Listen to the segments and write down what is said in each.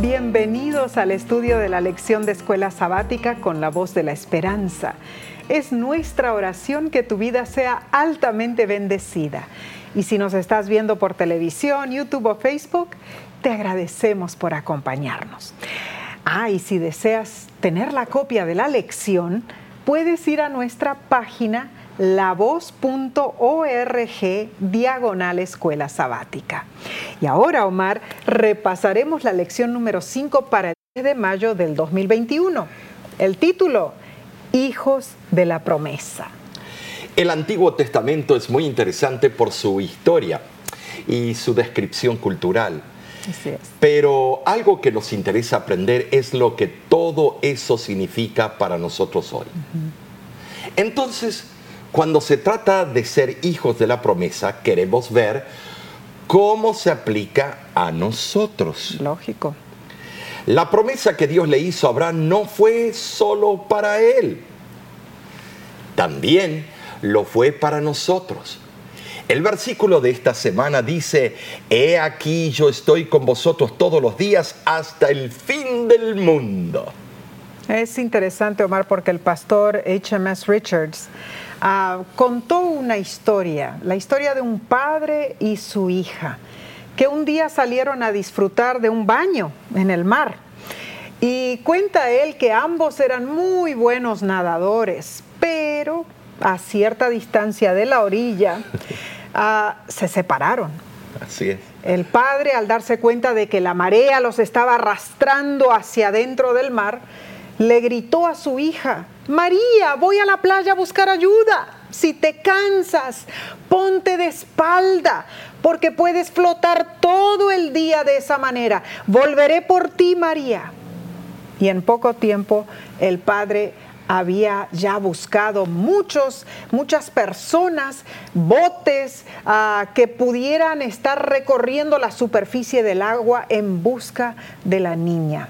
Bienvenidos al estudio de la lección de escuela sabática con la voz de la esperanza. Es nuestra oración que tu vida sea altamente bendecida. Y si nos estás viendo por televisión, YouTube o Facebook, te agradecemos por acompañarnos. Ah, y si deseas tener la copia de la lección, puedes ir a nuestra página lavoz.org diagonal escuela sabática. Y ahora, Omar, repasaremos la lección número 5 para el 10 de mayo del 2021. El título, Hijos de la Promesa. El Antiguo Testamento es muy interesante por su historia y su descripción cultural. Pero algo que nos interesa aprender es lo que todo eso significa para nosotros hoy. Entonces, cuando se trata de ser hijos de la promesa, queremos ver cómo se aplica a nosotros. Lógico. La promesa que Dios le hizo a Abraham no fue solo para él, también lo fue para nosotros. El versículo de esta semana dice, He aquí yo estoy con vosotros todos los días hasta el fin del mundo. Es interesante, Omar, porque el pastor HMS Richards Ah, contó una historia, la historia de un padre y su hija, que un día salieron a disfrutar de un baño en el mar. Y cuenta él que ambos eran muy buenos nadadores, pero a cierta distancia de la orilla ah, se separaron. Así es. El padre, al darse cuenta de que la marea los estaba arrastrando hacia adentro del mar, le gritó a su hija, María, voy a la playa a buscar ayuda. Si te cansas, ponte de espalda, porque puedes flotar todo el día de esa manera. Volveré por ti, María. Y en poco tiempo el padre había ya buscado muchos, muchas personas, botes ah, que pudieran estar recorriendo la superficie del agua en busca de la niña.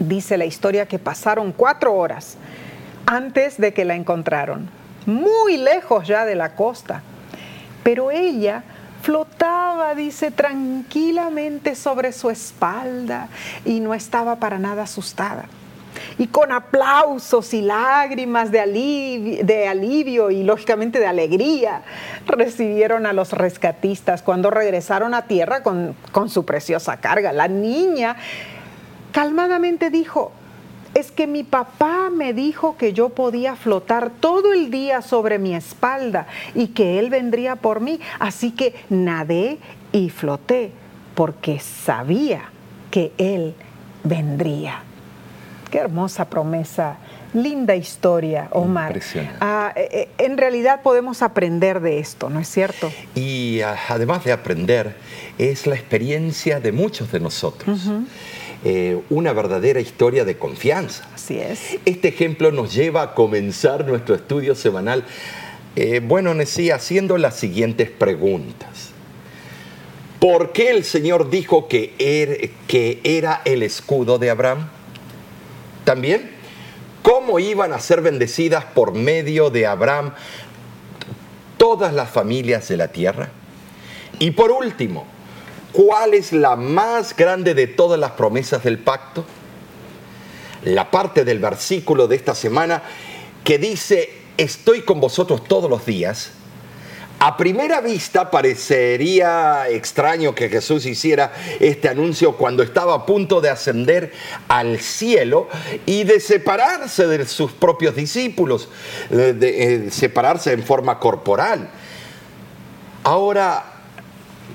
Dice la historia que pasaron cuatro horas antes de que la encontraron, muy lejos ya de la costa. Pero ella flotaba, dice, tranquilamente sobre su espalda y no estaba para nada asustada. Y con aplausos y lágrimas de alivio, de alivio y lógicamente de alegría recibieron a los rescatistas cuando regresaron a tierra con, con su preciosa carga. La niña calmadamente dijo, es que mi papá me dijo que yo podía flotar todo el día sobre mi espalda y que él vendría por mí. Así que nadé y floté porque sabía que él vendría. Qué hermosa promesa. Linda historia, Omar. Ah, eh, eh, en realidad podemos aprender de esto, ¿no es cierto? Y ah, además de aprender, es la experiencia de muchos de nosotros. Eh, una verdadera historia de confianza. Así es. Este ejemplo nos lleva a comenzar nuestro estudio semanal, eh, bueno, Nesí, haciendo las siguientes preguntas. ¿Por qué el Señor dijo que, er, que era el escudo de Abraham? También, ¿cómo iban a ser bendecidas por medio de Abraham todas las familias de la tierra? Y por último, ¿Cuál es la más grande de todas las promesas del pacto? La parte del versículo de esta semana que dice, estoy con vosotros todos los días. A primera vista parecería extraño que Jesús hiciera este anuncio cuando estaba a punto de ascender al cielo y de separarse de sus propios discípulos, de, eh, separarse en forma corporal. Ahora,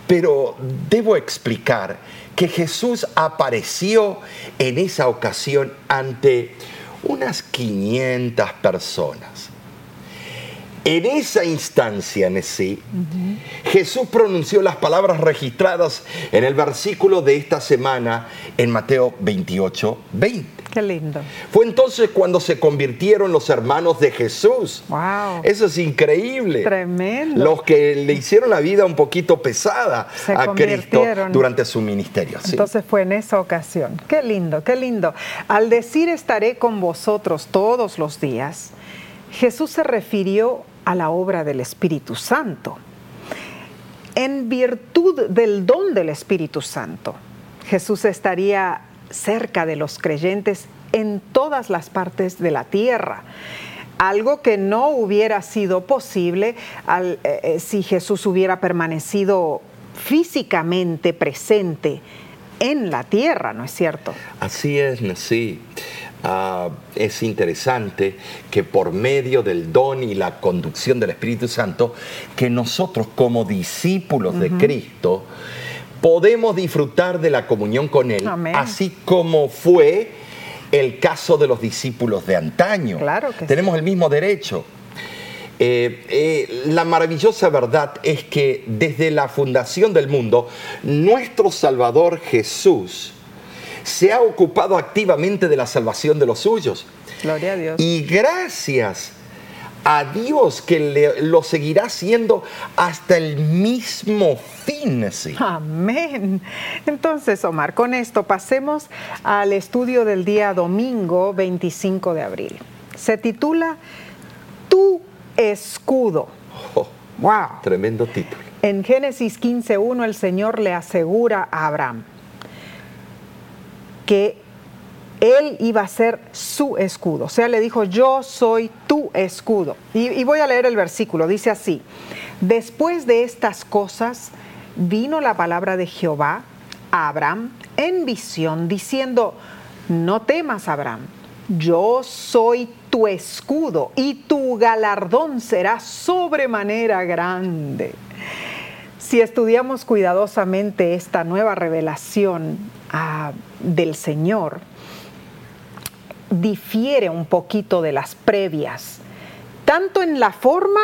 pero debo explicar que Jesús apareció en esa ocasión ante unas 500 personas. En esa instancia, en sí, Jesús pronunció las palabras registradas en el versículo de esta semana en Mateo 28, 20. Qué lindo. Fue entonces cuando se convirtieron los hermanos de Jesús. Wow. Eso es increíble. Tremendo. Los que le hicieron la vida un poquito pesada a Cristo durante su ministerio. Entonces fue en esa ocasión. Qué lindo, qué lindo. Al decir estaré con vosotros todos los días, Jesús se refirió a la obra del Espíritu Santo. En virtud del don del Espíritu Santo, Jesús estaría cerca de los creyentes en todas las partes de la tierra. Algo que no hubiera sido posible eh, eh, si Jesús hubiera permanecido físicamente presente en la tierra, ¿no es cierto? Así es, sí. Ah, es interesante que por medio del don y la conducción del Espíritu Santo, que nosotros como discípulos de Cristo podemos disfrutar de la comunión con Él, así como fue el caso de los discípulos de antaño. Claro Tenemos el mismo derecho. Eh, eh, la maravillosa verdad es que desde la fundación del mundo, nuestro Salvador Jesús se ha ocupado activamente de la salvación de los suyos. Gloria a Dios. Y gracias a Dios que lo seguirá haciendo hasta el mismo fin. Amén. Entonces, Omar, con esto pasemos al estudio del día domingo 25 de abril. Se titula Tu escudo. Oh, wow. Tremendo título. En Génesis 15.1 el Señor le asegura a Abraham que él iba a ser su escudo. O sea, le dijo, yo soy tu escudo. Y, voy a leer el versículo. Dice así, después de estas cosas vino la palabra de Jehová a Abraham en visión, diciendo, no temas, Abraham, yo soy tu escudo y tu galardón será sobremanera grande. Si estudiamos cuidadosamente esta nueva revelación ah, del Señor, difiere un poquito de las previas, tanto en la forma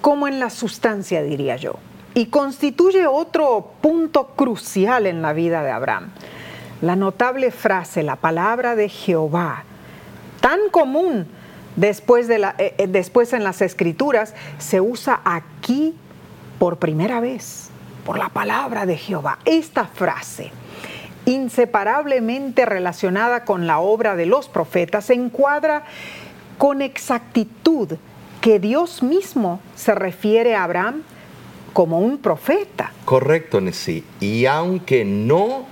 como en la sustancia, diría yo, y constituye otro punto crucial en la vida de Abraham. La notable frase, la palabra de Jehová, tan común después, de la, eh, eh, después en las escrituras, se usa aquí por primera vez, por la palabra de Jehová. Esta frase inseparablemente relacionada con la obra de los profetas, se encuadra con exactitud que Dios mismo se refiere a Abraham como un profeta. Correcto, Nesí. Y aunque no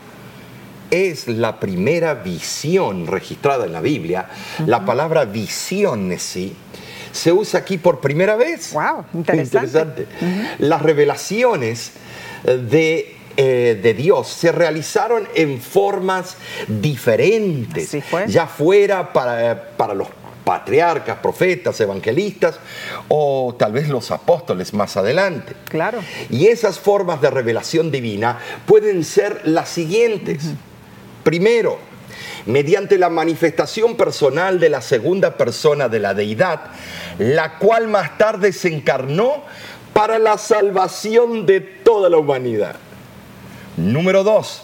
es la primera visión registrada en la Biblia, la palabra visión, Nesí, se usa aquí por primera vez. Wow, interesante. Las revelaciones de eh, de Dios se realizaron en formas diferentes, ya fuera para, para los patriarcas, profetas, evangelistas o tal vez los apóstoles más adelante. Claro. Y esas formas de revelación divina pueden ser las siguientes. Primero, mediante la manifestación personal de la segunda persona de la deidad, la cual más tarde se encarnó para la salvación de toda la humanidad. Número dos,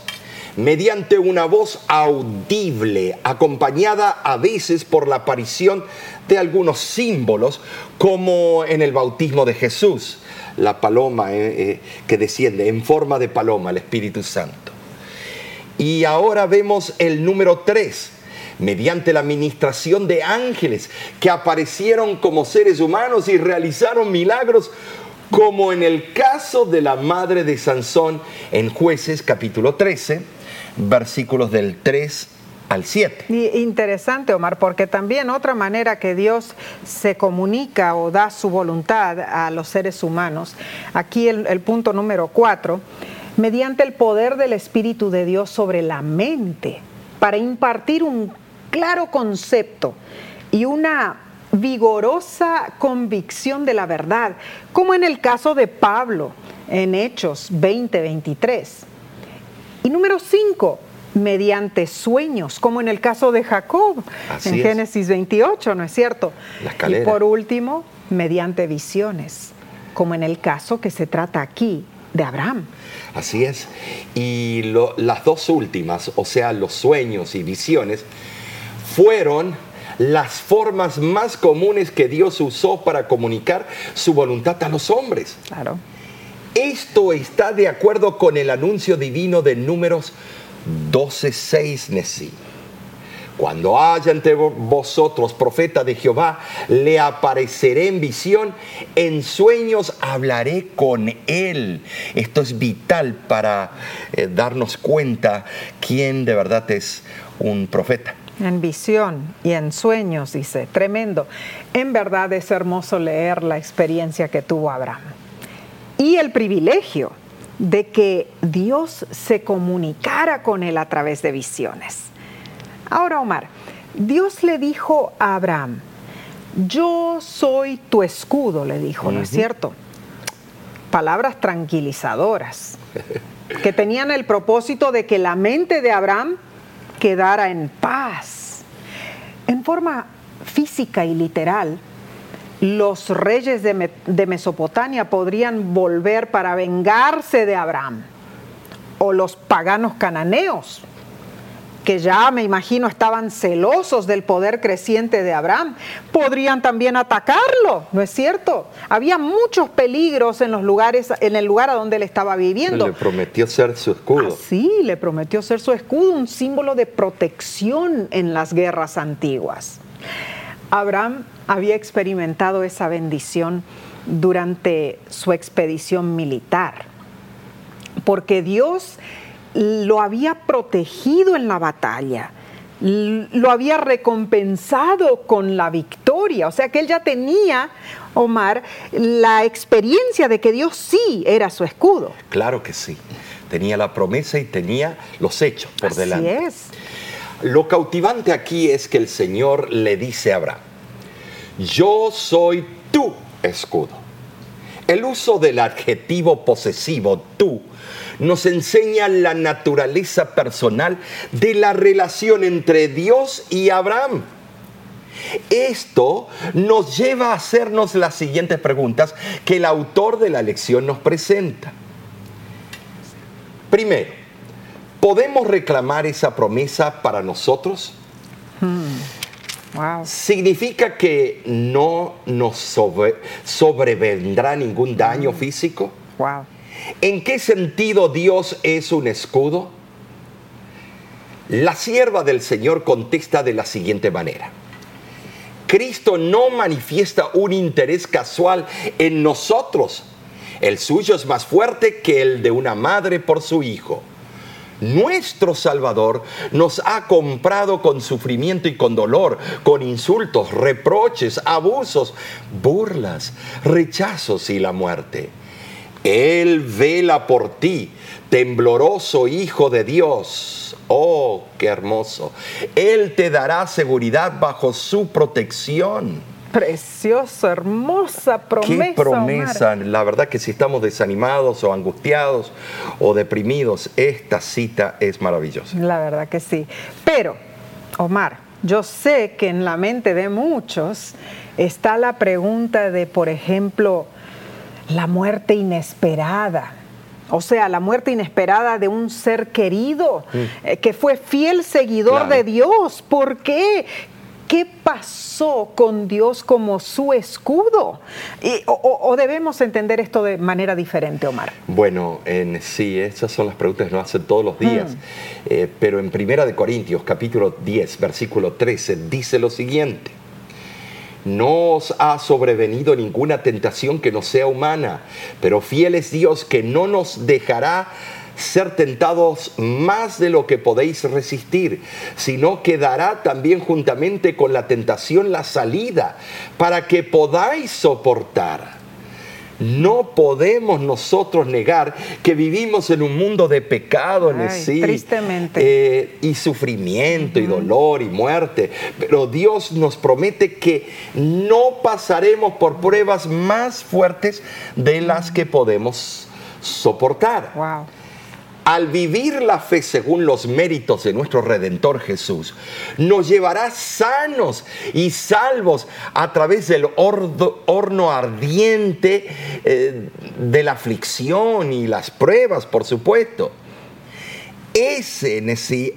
mediante una voz audible, acompañada a veces por la aparición de algunos símbolos, como en el bautismo de Jesús, la paloma eh, eh, que desciende en forma de paloma, el Espíritu Santo. Y ahora vemos el número tres, mediante la administración de ángeles que aparecieron como seres humanos y realizaron milagros como en el caso de la madre de Sansón en jueces capítulo 13, versículos del 3 al 7. interesante, Omar, porque también otra manera que Dios se comunica o da su voluntad a los seres humanos, aquí el, el punto número 4, mediante el poder del Espíritu de Dios sobre la mente, para impartir un claro concepto y una vigorosa convicción de la verdad, como en el caso de Pablo en Hechos 20, 23. Y número 5, mediante sueños, como en el caso de Jacob en Génesis 28, ¿no es cierto? y por último, mediante visiones, como en el caso que se trata aquí de Abraham. Así es. Y las dos últimas, o sea, los sueños y visiones, fueron las formas más comunes que Dios usó para comunicar su voluntad a los hombres. Claro. Esto está de acuerdo con el anuncio divino de números 12.6 Nesí, Cuando haya entre vosotros profeta de Jehová, le apareceré en visión, en sueños hablaré con él. Esto es vital para eh, darnos cuenta quién de verdad es un profeta. En visión y en sueños, dice, tremendo. En verdad es hermoso leer la experiencia que tuvo Abraham. Y el privilegio de que Dios se comunicara con él a través de visiones. Ahora, Omar, Dios le dijo a Abraham, yo soy tu escudo, le dijo, ¿no es cierto? Palabras tranquilizadoras, que tenían el propósito de que la mente de Abraham quedara en paz. En forma física y literal, los reyes de, Mesopotamia podrían volver para vengarse de Abraham, o los paganos cananeos, que ya me imagino estaban celosos del poder creciente de Abraham, podrían también atacarlo, ¿no es cierto? Había muchos peligros en los lugares, en el lugar a donde él estaba viviendo. Le prometió ser su escudo. sí, le prometió ser su escudo, un símbolo de protección en las guerras antiguas. Abraham había experimentado esa bendición durante su expedición militar, porque Dios lo había protegido en la batalla, lo había recompensado con la victoria, o sea que él ya tenía, Omar, la experiencia de que Dios sí era su escudo. Claro que sí, tenía la promesa y tenía los hechos por Así delante. Es. Lo cautivante aquí es que el Señor le dice a Abraham, yo soy tu escudo. El uso del adjetivo posesivo tú nos enseña la naturaleza personal de la relación entre Dios y Abraham. Esto nos lleva a hacernos las siguientes preguntas que el autor de la lección nos presenta. Primero, ¿podemos reclamar esa promesa para nosotros? Wow. ¿Significa que no nos sobrevendrá ningún daño físico? Wow. ¿En qué sentido Dios es un escudo? La sierva del Señor contesta de la siguiente manera. Cristo no manifiesta un interés casual en nosotros. El suyo es más fuerte que el de una madre por su hijo. Nuestro Salvador nos ha comprado con sufrimiento y con dolor, con insultos, reproches, abusos, burlas, rechazos y la muerte. Él vela por ti, tembloroso Hijo de Dios. Oh, qué hermoso. Él te dará seguridad bajo su protección. Precioso, hermosa promesa. Qué promesa. La verdad que si estamos desanimados o angustiados o deprimidos, esta cita es maravillosa. La verdad que sí. Pero, Omar, yo sé que en la mente de muchos está la pregunta de, por ejemplo, la muerte inesperada. O sea, la muerte inesperada de un ser querido mm. eh, que fue fiel seguidor de Dios. ¿Por qué? ¿Qué pasó con Dios como su escudo? o, debemos entender esto de manera diferente, Omar? Bueno, en, sí, esas son las preguntas que nos hacen todos los días. Mm. Eh, pero en Primera de Corintios, capítulo 10, versículo 13, dice lo siguiente no os ha sobrevenido ninguna tentación que no sea humana, pero fiel es Dios que no nos dejará ser tentados más de lo que podéis resistir, sino que dará también juntamente con la tentación la salida para que podáis soportar. No podemos nosotros negar que vivimos en un mundo de pecado, sí, tristemente. Eh, y sufrimiento, y dolor, y muerte. Pero Dios nos promete que no pasaremos por pruebas más fuertes de las que podemos soportar. Wow al vivir la fe según los méritos de nuestro Redentor Jesús, nos llevará sanos y salvos a través del horno ardiente eh, de la aflicción y las pruebas, por supuesto. Ese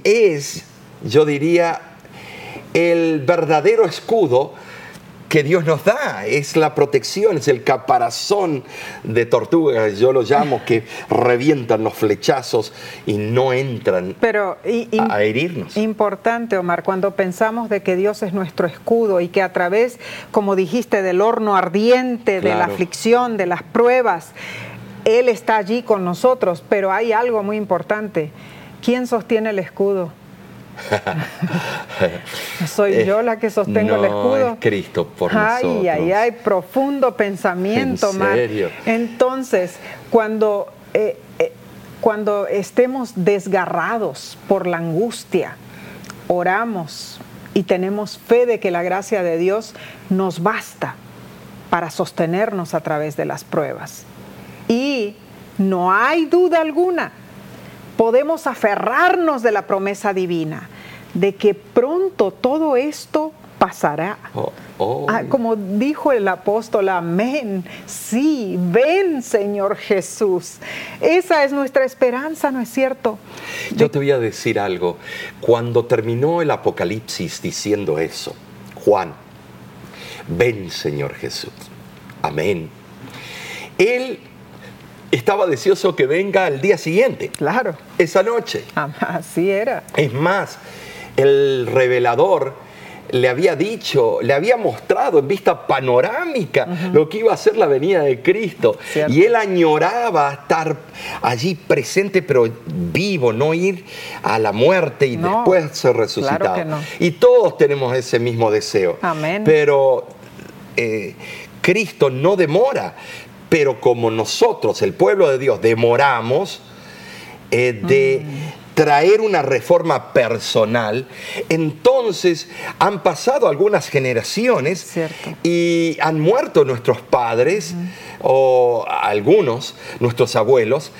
es, yo diría, el verdadero escudo que Dios nos da, es la protección, es el caparazón de tortuga, yo lo llamo, que revientan los flechazos y no entran Pero, y- y- a herirnos. Importante, Omar, cuando pensamos de que Dios es nuestro escudo y que a través, como dijiste, del horno ardiente, de la aflicción, de las pruebas, Él está allí con nosotros. Pero hay algo muy importante. ¿Quién sostiene el escudo? Soy Eh, yo la que sostengo el escudo. es Cristo por ay, nosotros. Ay, ay, profundo pensamiento, ¿En serio? Entonces, cuando, eh, eh, cuando estemos desgarrados por la angustia, oramos y tenemos fe de que la gracia de Dios nos basta para sostenernos a través de las pruebas. Y no hay duda alguna, podemos aferrarnos de la promesa divina, de que pronto todo esto pasará. Oh, oh. Ah, como dijo el apóstol, amén. Sí, ven Señor Jesús. Esa es nuestra esperanza, ¿no es cierto? Yo te voy a decir algo. Cuando terminó el Apocalipsis diciendo eso, Juan, ven Señor Jesús. Amén. Él estaba deseoso que venga al día siguiente, Claro, esa noche. así era. Es más, el revelador le había dicho, le había mostrado en vista panorámica lo que iba a ser la venida de Cristo. Cierto. Y él añoraba estar allí presente, pero vivo, no ir a la muerte y No, después ser resucitado. claro que no. Y todos tenemos ese mismo deseo. Amén. Pero eh, Cristo no demora. Pero como nosotros, el pueblo de Dios, demoramos, eh, de traer una reforma personal, entonces han pasado algunas generaciones Cierto. y han muerto nuestros padres o algunos, nuestros abuelos,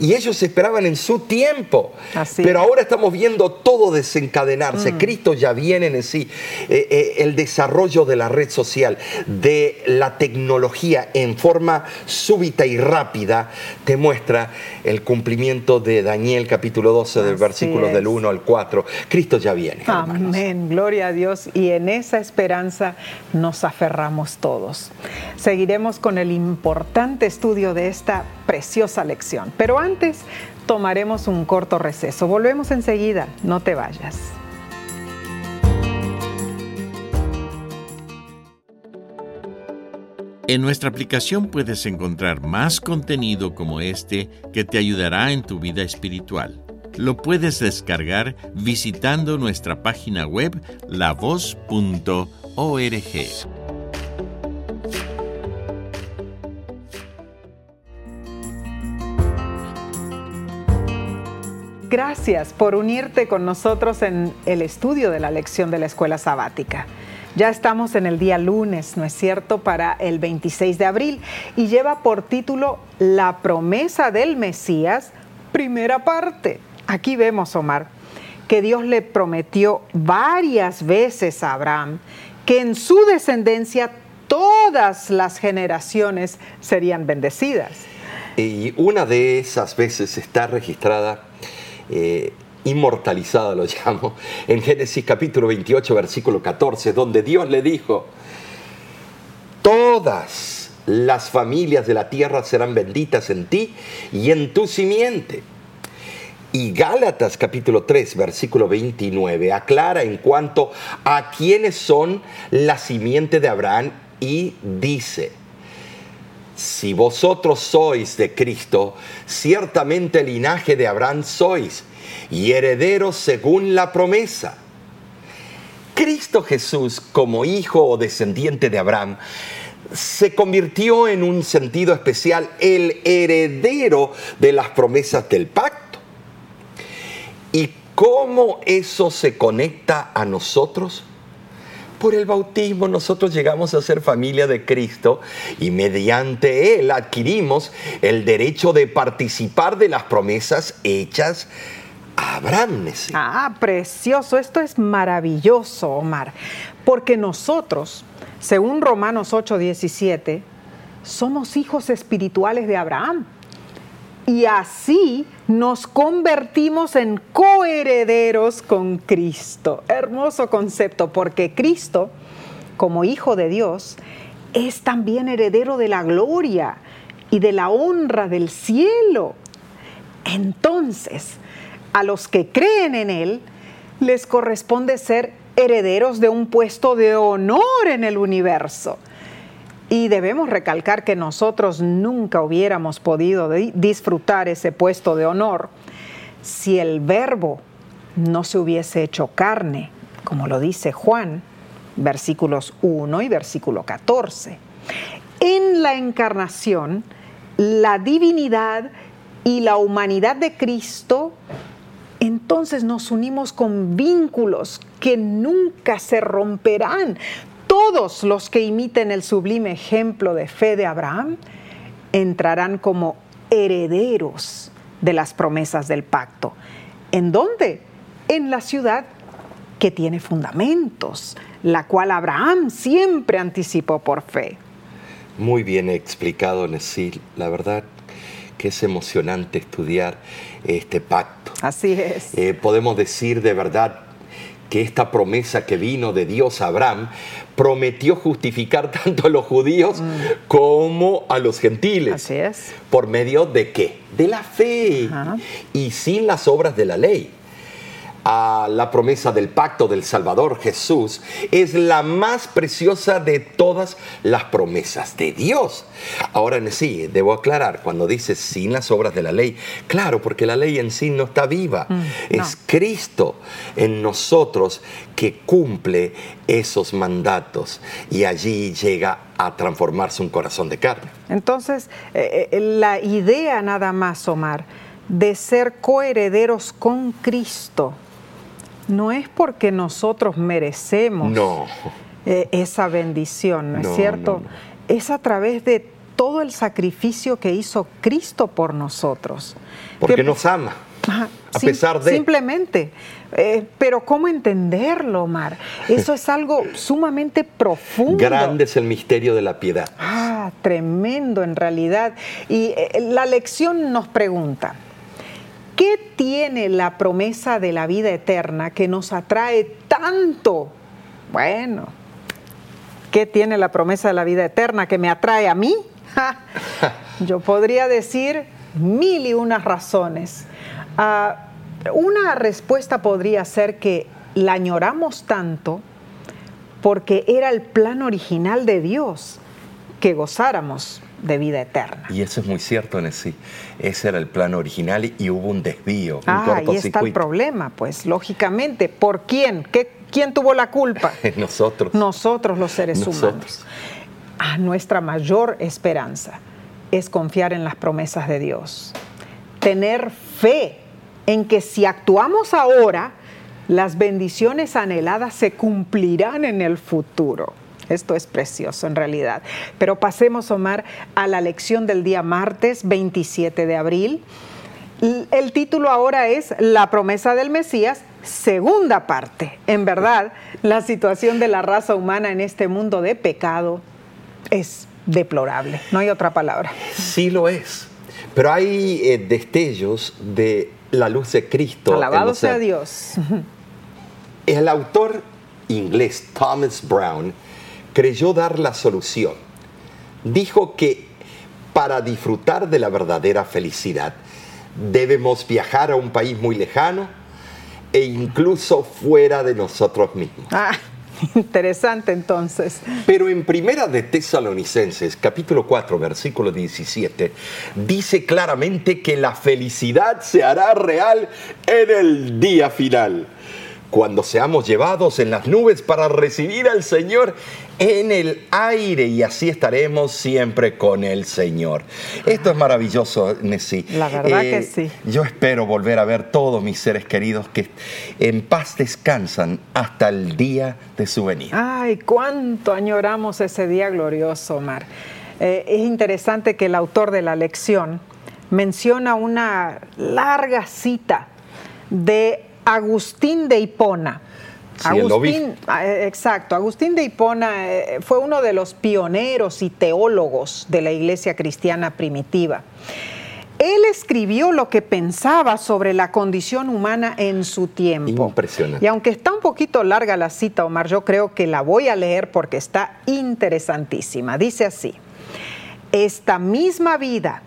y ellos esperaban en su tiempo. Así Pero ahora estamos viendo todo desencadenarse. Cristo ya viene en sí. Eh, eh, el desarrollo de la red social, de la tecnología en forma súbita y rápida, te muestra el cumplimiento de Daniel capítulo 12 del versículo del 1 al 4. Cristo ya viene. hermanos. Amén, gloria a Dios. Y en esa esperanza nos aferramos todos. Seguiremos con el importante estudio de esta preciosa lección. Pero antes tomaremos un corto receso. Volvemos enseguida, no te vayas. En nuestra aplicación puedes encontrar más contenido como este que te ayudará en tu vida espiritual. Lo puedes descargar visitando nuestra página web lavoz.org. Gracias por unirte con nosotros en el estudio de la lección de la escuela sabática. Ya estamos en el día lunes, ¿no es cierto?, para el 26 de abril y lleva por título La promesa del Mesías, primera parte. Aquí vemos, Omar, que Dios le prometió varias veces a Abraham que en su descendencia todas las generaciones serían bendecidas. Y una de esas veces está registrada, eh, inmortalizada lo llamo, en Génesis capítulo 28, versículo 14, donde Dios le dijo, todas las familias de la tierra serán benditas en ti y en tu simiente. Y Gálatas capítulo 3, versículo 29, aclara en cuanto a quiénes son la simiente de Abraham y dice, si vosotros sois de Cristo, ciertamente linaje de Abraham sois y herederos según la promesa. Cristo Jesús, como hijo o descendiente de Abraham, se convirtió en un sentido especial el heredero de las promesas del pacto. ¿Y cómo eso se conecta a nosotros? Por el bautismo nosotros llegamos a ser familia de Cristo y mediante él adquirimos el derecho de participar de las promesas hechas a Abraham. Ah, precioso. Esto es maravilloso, Omar. Porque nosotros, según Romanos 8:17, somos hijos espirituales de Abraham. Y así nos convertimos en coherederos con Cristo. Hermoso concepto, porque Cristo, como hijo de Dios, es también heredero de la gloria y de la honra del cielo. Entonces, a los que creen en Él, les corresponde ser herederos de un puesto de honor en el universo. Y debemos recalcar que nosotros nunca hubiéramos podido disfrutar ese puesto de honor si el verbo no se hubiese hecho carne, como lo dice Juan, versículos 1 y versículo 14. En la encarnación, la divinidad y la humanidad de Cristo, entonces nos unimos con vínculos que nunca se romperán. Todos los que imiten el sublime ejemplo de fe de Abraham entrarán como herederos de las promesas del pacto. ¿En dónde? En la ciudad que tiene fundamentos, la cual Abraham siempre anticipó por fe. Muy bien explicado, Nesil. La verdad que es emocionante estudiar este pacto. Así es. Eh, podemos decir de verdad que esta promesa que vino de Dios a Abraham prometió justificar tanto a los judíos mm. como a los gentiles. Así es. ¿Por medio de qué? De la fe y sin las obras de la ley a la promesa del pacto del Salvador Jesús es la más preciosa de todas las promesas de Dios. Ahora sí, debo aclarar, cuando dice sin las obras de la ley, claro, porque la ley en sí no está viva, mm, es Cristo en nosotros que cumple esos mandatos y allí llega a transformarse un corazón de carne. Entonces, eh, eh, la idea nada más, Omar, de ser coherederos con Cristo, no es porque nosotros merecemos eh, esa bendición, ¿no, es cierto? es a través de todo el sacrificio que hizo Cristo por nosotros. Porque nos ama. a pesar de. Simplemente. Eh, pero ¿cómo entenderlo, Omar? Eso es algo sumamente profundo. Grande es el misterio de la piedad. Ah, tremendo en realidad. Y eh, la lección nos pregunta, ¿Qué tiene la promesa de la vida eterna que nos atrae tanto? Bueno, ¿qué tiene la promesa de la vida eterna que me atrae a mí? Yo podría decir mil y unas razones. Ah, una respuesta podría ser que la añoramos tanto porque era el plan original de Dios que gozáramos de vida eterna. Y eso es muy cierto, Nessie. Ese era el plan original y hubo un desvío. Ah, ahí está el problema, pues, lógicamente. ¿Por quién? ¿Qué, ¿Quién tuvo la culpa? Nosotros. Nosotros los seres humanos. Ah, nuestra mayor esperanza es confiar en las promesas de Dios. Tener fe en que si actuamos ahora, las bendiciones anheladas se cumplirán en el futuro. Esto es precioso en realidad. Pero pasemos, Omar, a la lección del día martes 27 de abril. El título ahora es La promesa del Mesías, segunda parte. En verdad, la situación de la raza humana en este mundo de pecado es deplorable. No hay otra palabra. Sí lo es. Pero hay eh, destellos de la luz de Cristo. Alabado sea Dios. El autor inglés Thomas Brown creyó dar la solución. Dijo que para disfrutar de la verdadera felicidad debemos viajar a un país muy lejano e incluso fuera de nosotros mismos. Ah, interesante entonces. Pero en Primera de Tesalonicenses, capítulo 4, versículo 17, dice claramente que la felicidad se hará real en el día final cuando seamos llevados en las nubes para recibir al Señor en el aire y así estaremos siempre con el Señor. Esto es maravilloso, Nessie. La verdad que eh, sí. Yo espero volver a ver todos mis seres queridos que en paz descansan hasta el día de su venida. Ay, cuánto añoramos ese día glorioso, Omar. Eh, es interesante que el autor de la lección menciona una larga cita de Agustín de Hipona. Agustín, ah, eh, exacto, Agustín de Hipona eh, fue uno de los pioneros y teólogos de la iglesia cristiana primitiva. él escribió lo que pensaba sobre la condición humana en su tiempo. Impresionante. Y aunque está un poquito larga la cita, Omar, yo creo que la voy a leer porque está interesantísima. Dice así, esta misma vida,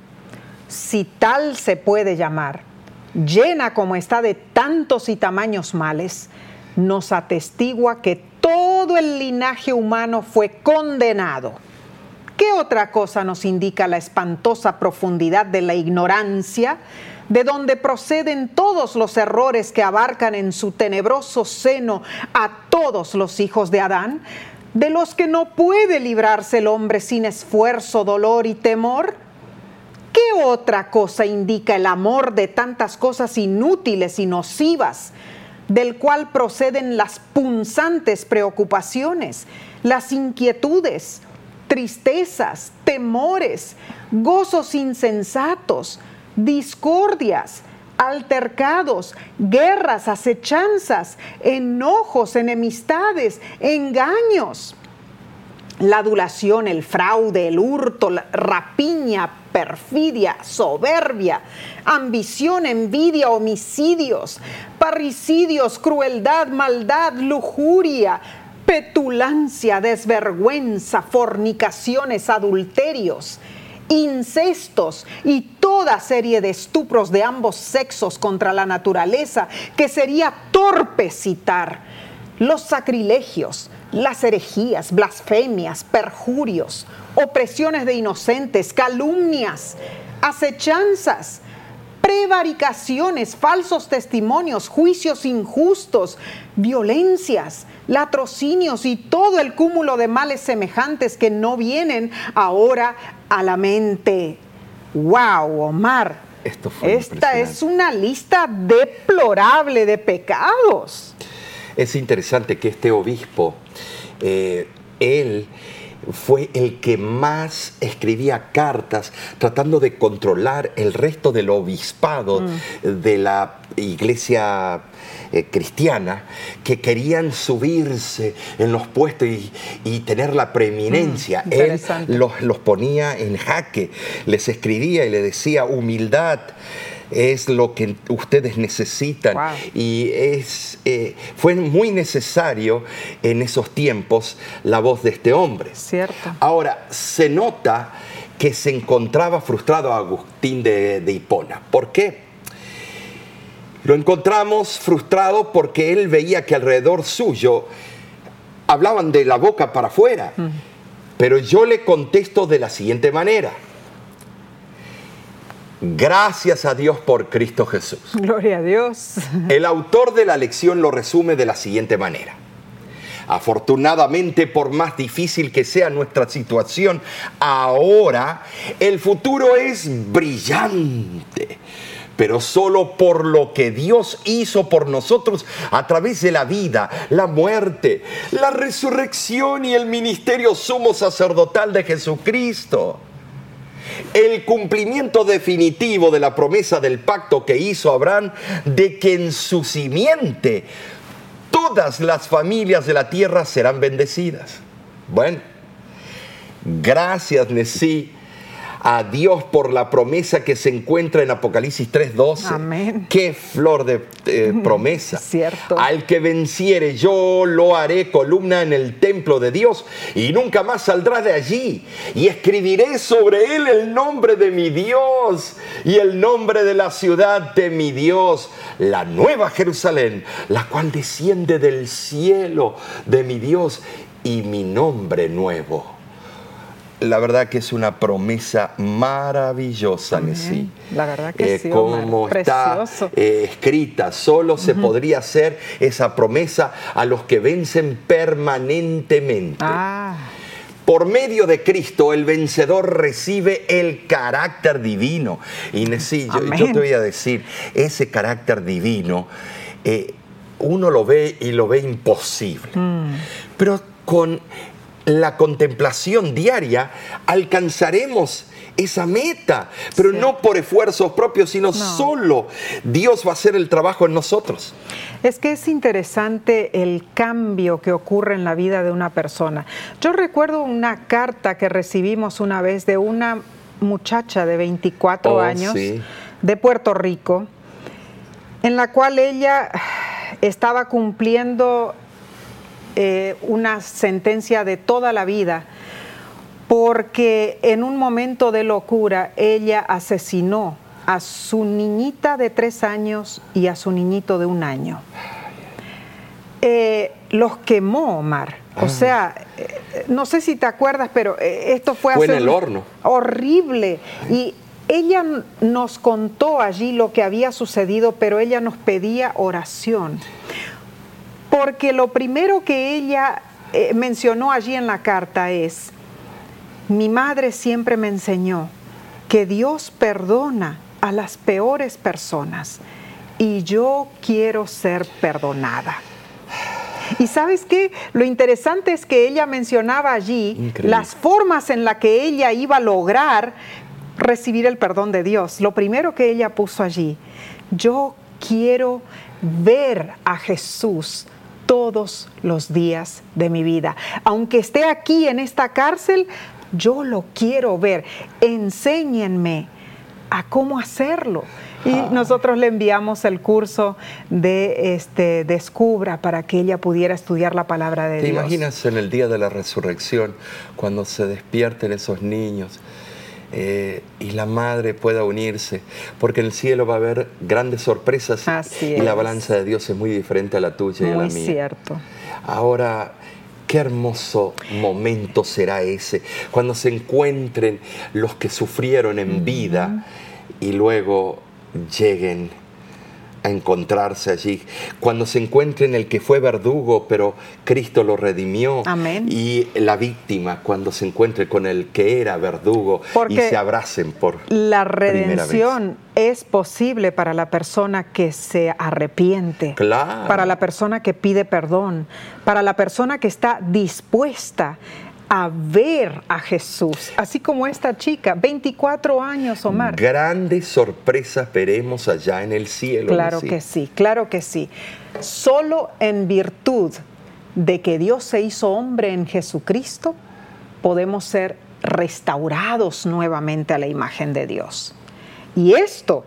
si tal se puede llamar, llena como está de tantos y tamaños males, nos atestigua que todo el linaje humano fue condenado. ¿Qué otra cosa nos indica la espantosa profundidad de la ignorancia, de donde proceden todos los errores que abarcan en su tenebroso seno a todos los hijos de Adán, de los que no puede librarse el hombre sin esfuerzo, dolor y temor? ¿Qué otra cosa indica el amor de tantas cosas inútiles y nocivas, del cual proceden las punzantes preocupaciones, las inquietudes, tristezas, temores, gozos insensatos, discordias, altercados, guerras, acechanzas, enojos, enemistades, engaños. La adulación, el fraude, el hurto, la rapiña, perfidia, soberbia, ambición, envidia, homicidios, parricidios, crueldad, maldad, lujuria, petulancia, desvergüenza, fornicaciones, adulterios, incestos y toda serie de estupros de ambos sexos contra la naturaleza que sería torpe citar, los sacrilegios, las herejías, blasfemias, perjurios, opresiones de inocentes, calumnias, acechanzas, prevaricaciones, falsos testimonios, juicios injustos, violencias, latrocinios y todo el cúmulo de males semejantes que no vienen ahora a la mente. ¡Wow, Omar! Esto fue Esta es una lista deplorable de pecados. Es interesante que este obispo, eh, él fue el que más escribía cartas tratando de controlar el resto del obispado Mm. de la iglesia eh, cristiana que querían subirse en los puestos y, y tener la preeminencia. Mm, Él los, los ponía en jaque, les escribía y le decía humildad. Es lo que ustedes necesitan. Wow. Y es, eh, fue muy necesario en esos tiempos la voz de este hombre. Cierto. Ahora, se nota que se encontraba frustrado Agustín de, de Hipona. ¿Por qué? Lo encontramos frustrado porque él veía que alrededor suyo hablaban de la boca para afuera. Pero yo le contesto de la siguiente manera. Gracias a Dios por Cristo Jesús. Gloria a Dios. El autor de la lección lo resume de la siguiente manera. Afortunadamente, por más difícil que sea nuestra situación, ahora el futuro es brillante. Pero solo por lo que Dios hizo por nosotros a través de la vida, la muerte, la resurrección y el ministerio sumo sacerdotal de Jesucristo. El cumplimiento definitivo de la promesa del pacto que hizo Abraham de que en su simiente todas las familias de la tierra serán bendecidas. Bueno, gracias Nesí a Dios por la promesa que se encuentra en Apocalipsis 3:12. Amén. Qué flor de eh, promesa. Cierto. Al que venciere yo lo haré columna en el templo de Dios y nunca más saldrá de allí. Y escribiré sobre él el nombre de mi Dios y el nombre de la ciudad de mi Dios, la nueva Jerusalén, la cual desciende del cielo de mi Dios y mi nombre nuevo. La verdad que es una promesa maravillosa, Nesí. La verdad que Eh, sí, como está eh, escrita. Solo se podría hacer esa promesa a los que vencen permanentemente. Ah, Por medio de Cristo, el vencedor recibe el carácter divino. Y sí, yo, Amén. yo te voy a decir, ese carácter divino, eh, uno lo ve y lo ve imposible. Mm. Pero con la contemplación diaria alcanzaremos esa meta, pero Sí. no por esfuerzos propios, sino solo Dios va a hacer el trabajo en nosotros. Es que es interesante el cambio que ocurre en la vida de una persona. Yo recuerdo una carta que recibimos una vez de una muchacha de 24 Oh, años sí. de Puerto Rico, en la cual ella estaba cumpliendo eh, una sentencia de toda la vida porque en un momento de locura ella asesinó a su niñita de tres años y a su niñito de un año. Eh, los quemó, Omar. O Ah. sea, eh, no sé si te acuerdas, pero esto fue, Fue en el horno. Horrible. Y ella nos contó allí lo que había sucedido, pero ella nos pedía oración. Porque lo primero que ella eh, mencionó allí en la carta es, mi madre siempre me enseñó que Dios perdona a las peores personas y yo quiero ser perdonada. Y sabes qué? Lo interesante es que ella mencionaba allí Increíble. las formas en las que ella iba a lograr recibir el perdón de Dios. Lo primero que ella puso allí, yo quiero ver a Jesús todos los días de mi vida. Aunque esté aquí en esta cárcel, yo lo quiero ver. Enséñenme a cómo hacerlo. Y nosotros le enviamos el curso de este Descubra para que ella pudiera estudiar la palabra de ¿Te Dios. imaginas en el día de la resurrección, cuando se despierten esos niños eh, y la madre pueda unirse? Porque en el cielo va a haber grandes sorpresas Así y la balanza de Dios es muy diferente a la tuya y a la mía. cierto. Ahora, qué hermoso momento será ese, cuando se encuentren los que sufrieron en vida y luego lleguen a encontrarse allí, cuando se encuentren el que fue verdugo, pero Cristo lo redimió, Amén. y la víctima cuando se encuentre con el que era verdugo y se abracen por La redención es posible para la persona que se arrepiente, Claro. para la persona que pide perdón, para la persona que está dispuesta a ver a Jesús, así como esta chica, 24 años, Omar. Grandes sorpresas veremos allá en el cielo. Claro que sí, claro que sí. Solo en virtud de que Dios se hizo hombre en Jesucristo, podemos ser restaurados nuevamente a la imagen de Dios. Y esto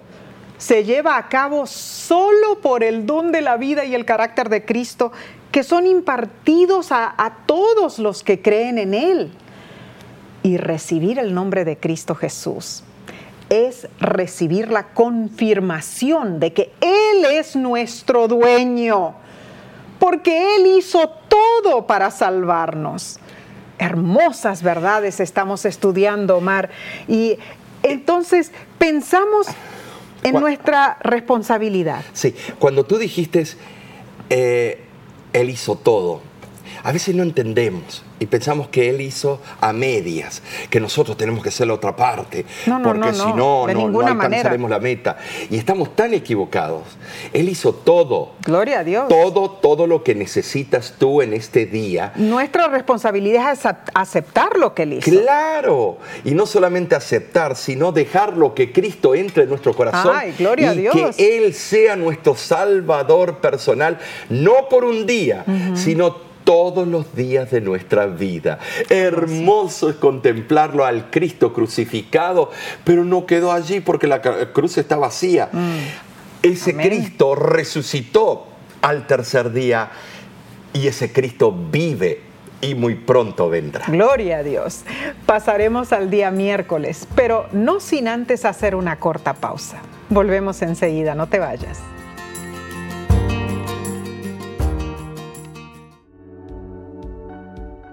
se lleva a cabo solo por el don de la vida y el carácter de Cristo que son impartidos a, a todos los que creen en Él. Y recibir el nombre de Cristo Jesús es recibir la confirmación de que Él es nuestro dueño, porque Él hizo todo para salvarnos. Hermosas verdades estamos estudiando, Omar. Y entonces pensamos en nuestra responsabilidad. Sí, cuando tú dijiste, eh, Él hizo todo, a veces no entendemos y pensamos que Él hizo a medias, que nosotros tenemos que hacer la otra parte, No, no, porque no, si no, no, manera. alcanzaremos la meta. Y estamos tan equivocados. Él hizo todo, Gloria a Dios. todo, todo lo que necesitas tú en este día. Nuestra responsabilidad es aceptar lo que Él hizo. Claro, y no solamente aceptar, sino dejar lo que Cristo entre en nuestro corazón Ay, gloria a Dios. que Él sea nuestro Salvador personal, no por un día, sino todos los días de nuestra vida. Hermoso es contemplarlo al Cristo crucificado, pero no quedó allí porque la cruz está vacía. Ese Mm. Amén. Cristo resucitó al tercer día y ese Cristo vive y muy pronto vendrá. Gloria a Dios. Pasaremos al día miércoles, pero no sin antes hacer una corta pausa. Volvemos enseguida, no te vayas.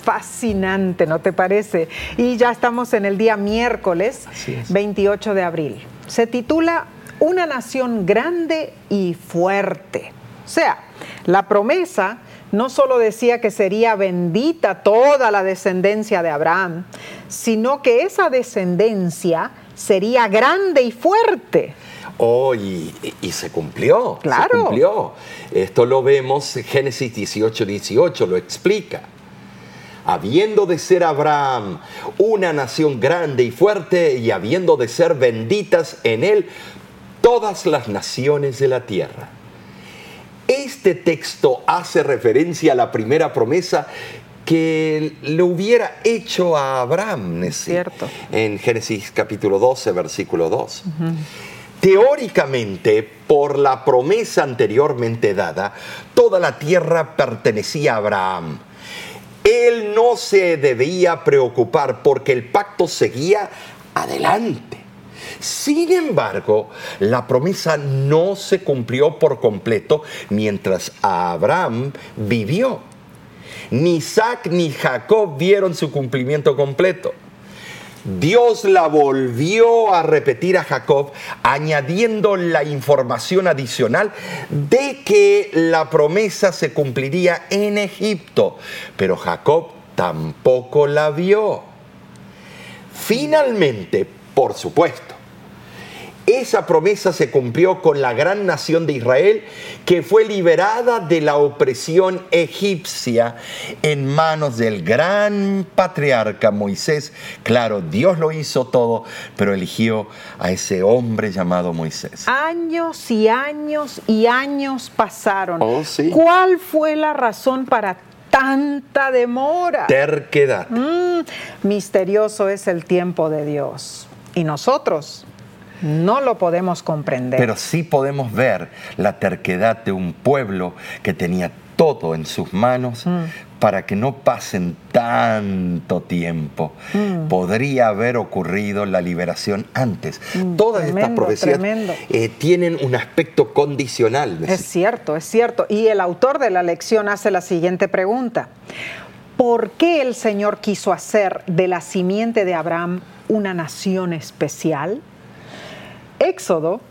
fascinante, ¿no te parece? Y ya estamos en el día miércoles Así es. 28 de abril. Se titula Una nación grande y fuerte. O sea, la promesa no solo decía que sería bendita toda la descendencia de Abraham, sino que esa descendencia sería grande y fuerte. Oh, y, y se cumplió. Claro. Se cumplió. Esto lo vemos, Génesis 18, 18 lo explica. Habiendo de ser Abraham una nación grande y fuerte y habiendo de ser benditas en él todas las naciones de la tierra. Este texto hace referencia a la primera promesa que le hubiera hecho a Abraham Es cierto. en Génesis capítulo 12, versículo 2. Teóricamente, por la promesa anteriormente dada, toda la tierra pertenecía a Abraham. Él no se debía preocupar porque el pacto seguía adelante. Sin embargo, la promesa no se cumplió por completo mientras Abraham vivió. Ni Isaac ni Jacob vieron su cumplimiento completo. Dios la volvió a repetir a Jacob, añadiendo la información adicional de que la promesa se cumpliría en Egipto, pero Jacob tampoco la vio. Finalmente, por supuesto, esa promesa se cumplió con la gran nación de Israel que fue liberada de la opresión egipcia en manos del gran patriarca Moisés. Claro, Dios lo hizo todo, pero eligió a ese hombre llamado Moisés. Años y años y años pasaron. Oh, sí. ¿Cuál fue la razón para tanta demora? Terquedad. Mm, misterioso es el tiempo de Dios. Y nosotros no lo podemos comprender. Pero sí podemos ver la terquedad de un pueblo que tenía todo en sus manos para que no pasen tanto tiempo. Podría haber ocurrido la liberación antes. Todas estas profecías eh, tienen un aspecto condicional. Es cierto, es cierto. Y el autor de la lección hace la siguiente pregunta. ¿Por qué el Señor quiso hacer de la simiente de Abraham una nación especial? Éxodo,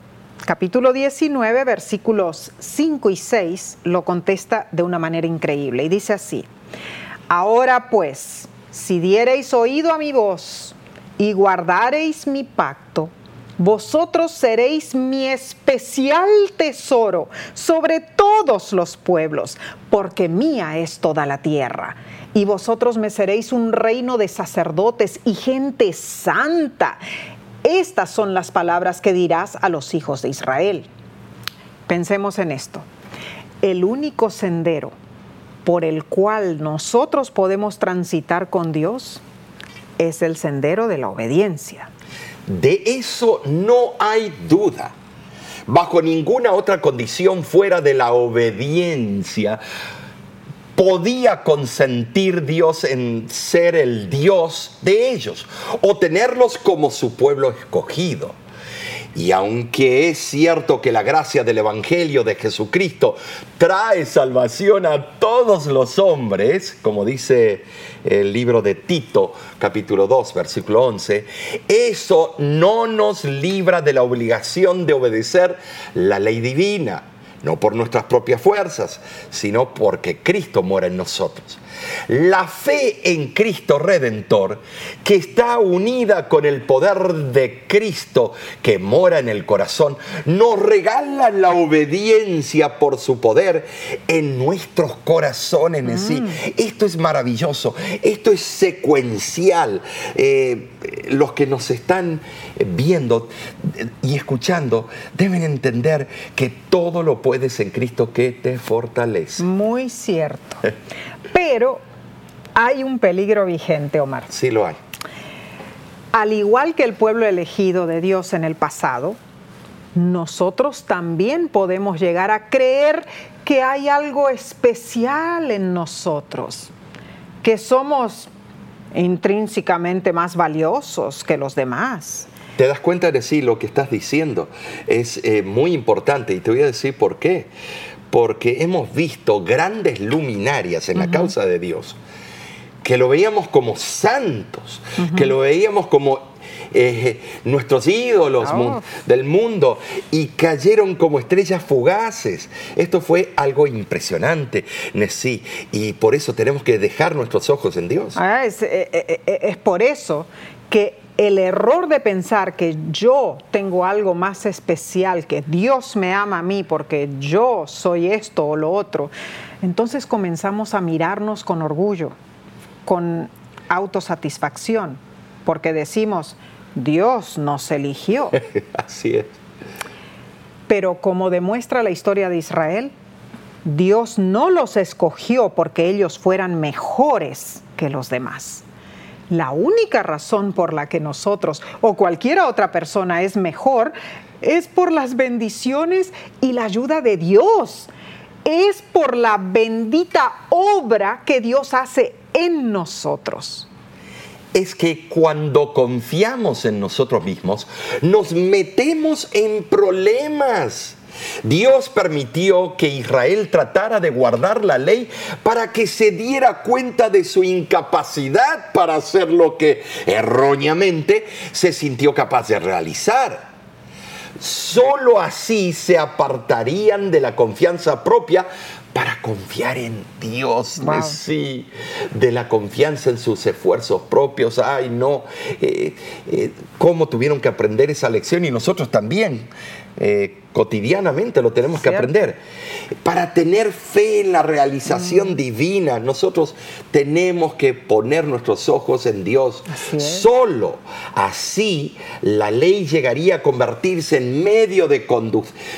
capítulo 19, versículos 5 y 6, lo contesta de una manera increíble. Y dice así, ahora pues, si diereis oído a mi voz y guardareis mi pacto, vosotros seréis mi especial tesoro sobre todos los pueblos, porque mía es toda la tierra. Y vosotros me seréis un reino de sacerdotes y gente santa. Estas son las palabras que dirás a los hijos de Israel. Pensemos en esto. El único sendero por el cual nosotros podemos transitar con Dios es el sendero de la obediencia. De eso no hay duda. Bajo ninguna otra condición fuera de la obediencia podía consentir Dios en ser el Dios de ellos o tenerlos como su pueblo escogido. Y aunque es cierto que la gracia del Evangelio de Jesucristo trae salvación a todos los hombres, como dice el libro de Tito capítulo 2 versículo 11, eso no nos libra de la obligación de obedecer la ley divina no por nuestras propias fuerzas, sino porque Cristo mora en nosotros. La fe en Cristo Redentor, que está unida con el poder de Cristo que mora en el corazón, nos regala la obediencia por su poder en nuestros corazones en sí. Esto es maravilloso, esto es secuencial. Eh, los que nos están viendo y escuchando deben entender que todo lo puedes en Cristo que te fortalece. Muy cierto. Pero hay un peligro vigente, Omar. Sí lo hay. Al igual que el pueblo elegido de Dios en el pasado, nosotros también podemos llegar a creer que hay algo especial en nosotros, que somos intrínsecamente más valiosos que los demás. Te das cuenta de sí, lo que estás diciendo es eh, muy importante y te voy a decir por qué. Porque hemos visto grandes luminarias en la causa de Dios, que lo veíamos como santos, que lo veíamos como eh, nuestros ídolos Oh. mun- del mundo y cayeron como estrellas fugaces. Esto fue algo impresionante, sí, y por eso tenemos que dejar nuestros ojos en Dios. Ah, Es, eh, eh, es por eso que el error de pensar que yo tengo algo más especial, que Dios me ama a mí porque yo soy esto o lo otro, entonces comenzamos a mirarnos con orgullo, con autosatisfacción, porque decimos, Dios nos eligió. Así es. Pero como demuestra la historia de Israel, Dios no los escogió porque ellos fueran mejores que los demás. La única razón por la que nosotros o cualquier otra persona es mejor es por las bendiciones y la ayuda de Dios. Es por la bendita obra que Dios hace en nosotros es que cuando confiamos en nosotros mismos, nos metemos en problemas. Dios permitió que Israel tratara de guardar la ley para que se diera cuenta de su incapacidad para hacer lo que erróneamente se sintió capaz de realizar. Solo así se apartarían de la confianza propia para confiar en Dios, sí, de la confianza en sus esfuerzos propios. Ay, no, eh, eh, cómo tuvieron que aprender esa lección y nosotros también. Eh, cotidianamente lo tenemos que aprender. Para tener fe en la realización mm. divina, nosotros tenemos que poner nuestros ojos en Dios. Solo así la ley llegaría a convertirse en medio de,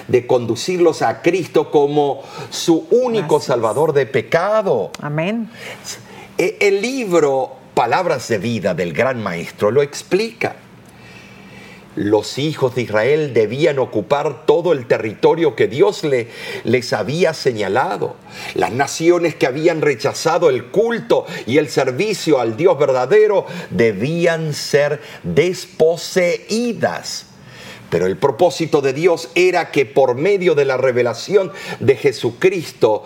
de conducirlos a Cristo como su único salvador de pecado. Amén. E, el libro Palabras de Vida del Gran Maestro lo explica los hijos de Israel debían ocupar todo el territorio que Dios le, les había señalado. Las naciones que habían rechazado el culto y el servicio al Dios verdadero debían ser desposeídas. Pero el propósito de Dios era que por medio de la revelación de Jesucristo,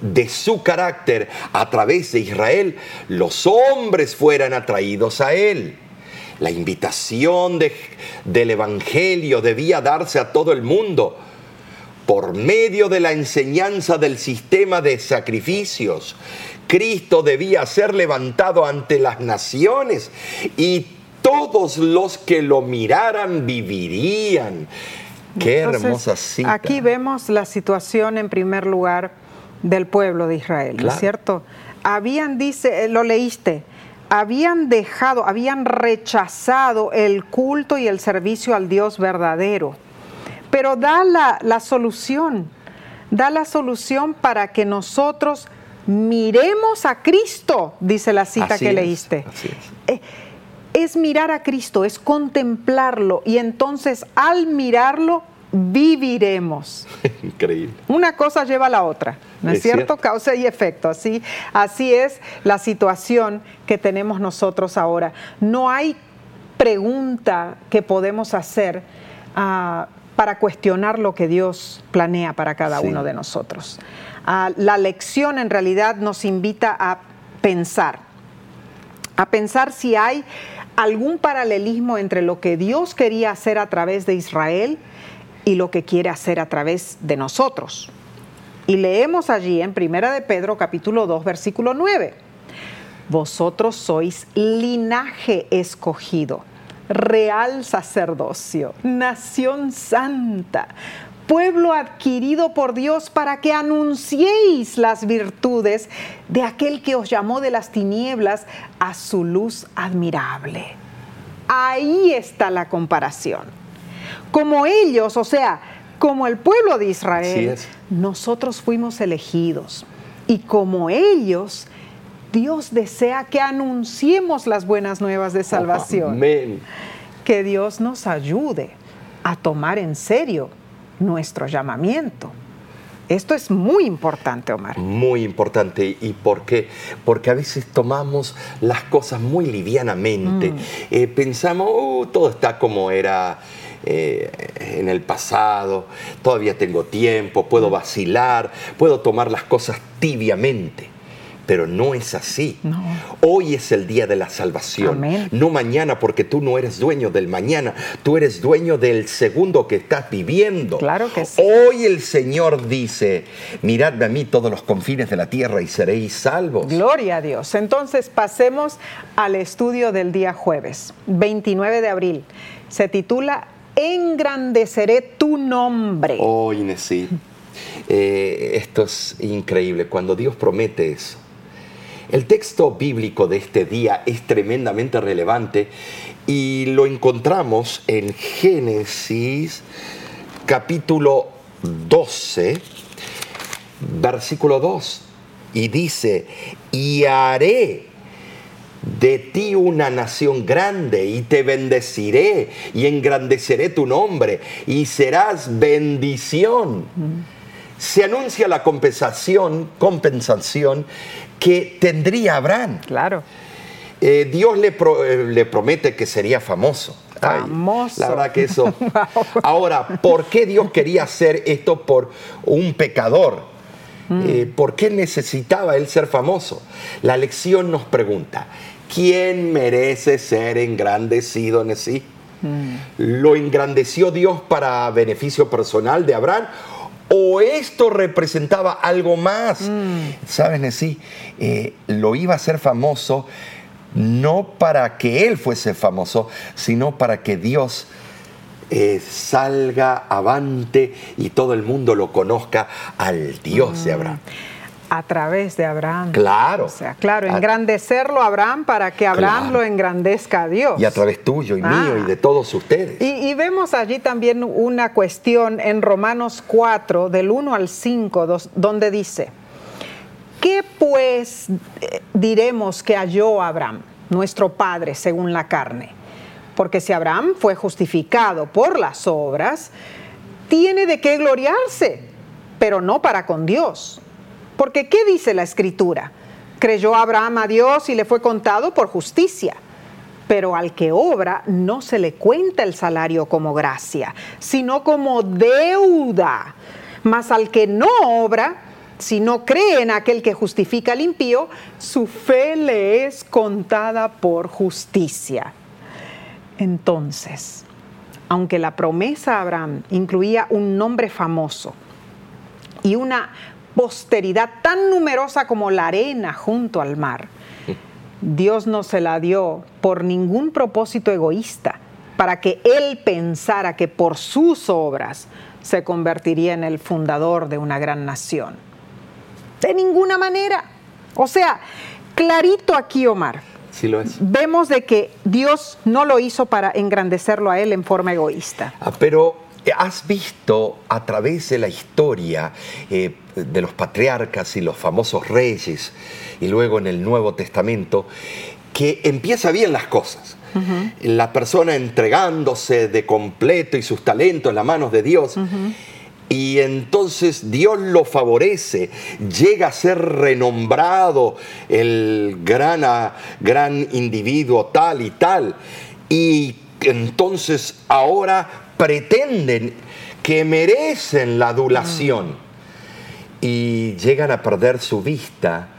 de su carácter a través de Israel, los hombres fueran atraídos a Él. La invitación del Evangelio debía darse a todo el mundo por medio de la enseñanza del sistema de sacrificios. Cristo debía ser levantado ante las naciones y todos los que lo miraran vivirían. Qué hermosa cita. Aquí vemos la situación en primer lugar del pueblo de Israel, ¿no es cierto? Habían, dice, lo leíste, habían dejado, habían rechazado el culto y el servicio al Dios verdadero. Pero da la, solución, da la solución para que nosotros miremos a Cristo, dice la cita que leíste. es. Eh, es mirar a Cristo, es contemplarlo y entonces al mirarlo viviremos. Increíble. Una cosa lleva a la otra, ¿no es, cierto? Causa y efecto. Así, así es la situación que tenemos nosotros ahora. No hay pregunta que podemos hacer ah, para cuestionar lo que Dios planea para cada uno de nosotros. Ah, la lección en realidad nos invita a pensar, a pensar si hay algún paralelismo entre lo que Dios quería hacer a través de Israel y lo que quiere hacer a través de nosotros. Y leemos allí en Primera de Pedro capítulo 2 versículo 9. Vosotros sois linaje escogido, real sacerdocio, nación santa, pueblo adquirido por Dios para que anunciéis las virtudes de aquel que os llamó de las tinieblas a su luz admirable. Ahí está la comparación como ellos, o sea, como el pueblo de Israel, nosotros fuimos elegidos. Y como ellos, Dios desea que anunciemos las buenas nuevas de salvación. Amén. Que Dios nos ayude a tomar en serio nuestro llamamiento. Esto es muy importante, Omar. Muy importante. ¿Y por qué? Porque a veces tomamos las cosas muy livianamente. Mm. Eh, pensamos, oh, todo está como era eh, en el pasado, todavía tengo tiempo, puedo vacilar, puedo tomar las cosas tibiamente. Pero no es así. Hoy es el día de la salvación. Amén. No mañana, porque tú no eres dueño del mañana. Tú eres dueño del segundo que estás viviendo. Claro que sí. Hoy el Señor dice, miradme a mí todos los confines de la tierra y seréis salvos. Gloria a Dios. Entonces pasemos al estudio del día jueves, 29 de abril. Se titula Engrandeceré tu nombre. Oh, Inesí, eh, esto es increíble. Cuando Dios promete eso, el texto bíblico de este día es tremendamente relevante y lo encontramos en Génesis capítulo 12, versículo 2. Y dice, y haré de ti una nación grande y te bendeciré y engrandeceré tu nombre y serás bendición. Se anuncia la compensación, compensación que tendría Abraham. Claro. Eh, Dios le, pro- eh, le promete que sería famoso. Ay, Famoso. la verdad que eso. Ahora, ¿por qué Dios quería hacer esto por un pecador? Eh, ¿Por qué necesitaba él ser famoso? La lección nos pregunta, ¿quién merece ser engrandecido en sí? ¿Lo engrandeció Dios para beneficio personal de Abraham? ¿O esto representaba algo más? ¿Sabes, Nesí? Eh, lo iba a hacer famoso no para que él fuese famoso, sino para que Dios eh, salga avante y todo el mundo lo conozca al Dios de Abraham. A través de Abraham. Claro. O sea, claro, engrandecerlo a Abraham para que Abraham Claro. lo engrandezca a Dios. Y a través tuyo y Ah. mío y de todos ustedes. Y, y vemos allí también una cuestión en Romanos 4, del 1 al 5, dos- donde dice, ¿qué pues eh, diremos que halló Abraham, nuestro padre, según la carne? Porque si Abraham fue justificado por las obras, tiene de qué gloriarse, pero no para con Dios. Porque ¿qué dice la escritura? Creyó Abraham a Dios y le fue contado por justicia. Pero al que obra no se le cuenta el salario como gracia, sino como deuda. Mas al que no obra, si no cree en aquel que justifica al impío, su fe le es contada por justicia. Entonces, aunque la promesa a Abraham incluía un nombre famoso y una posteridad tan numerosa como la arena junto al mar, Dios no se la dio por ningún propósito egoísta, para que Él pensara que por sus obras se convertiría en el fundador de una gran nación. De ninguna manera. O sea, clarito aquí, Omar, Sí lo es. vemos de que Dios no lo hizo para engrandecerlo a Él en forma egoísta. Ah, Pero has visto a través de la historia eh, de los patriarcas y los famosos reyes, y luego en el Nuevo Testamento, que empieza bien las cosas. La persona entregándose de completo y sus talentos en las manos de Dios. Y entonces Dios lo favorece, llega a ser renombrado el gran, ah, gran individuo tal y tal. Y entonces ahora pretenden que merecen la adulación. Y llegan a perder su vista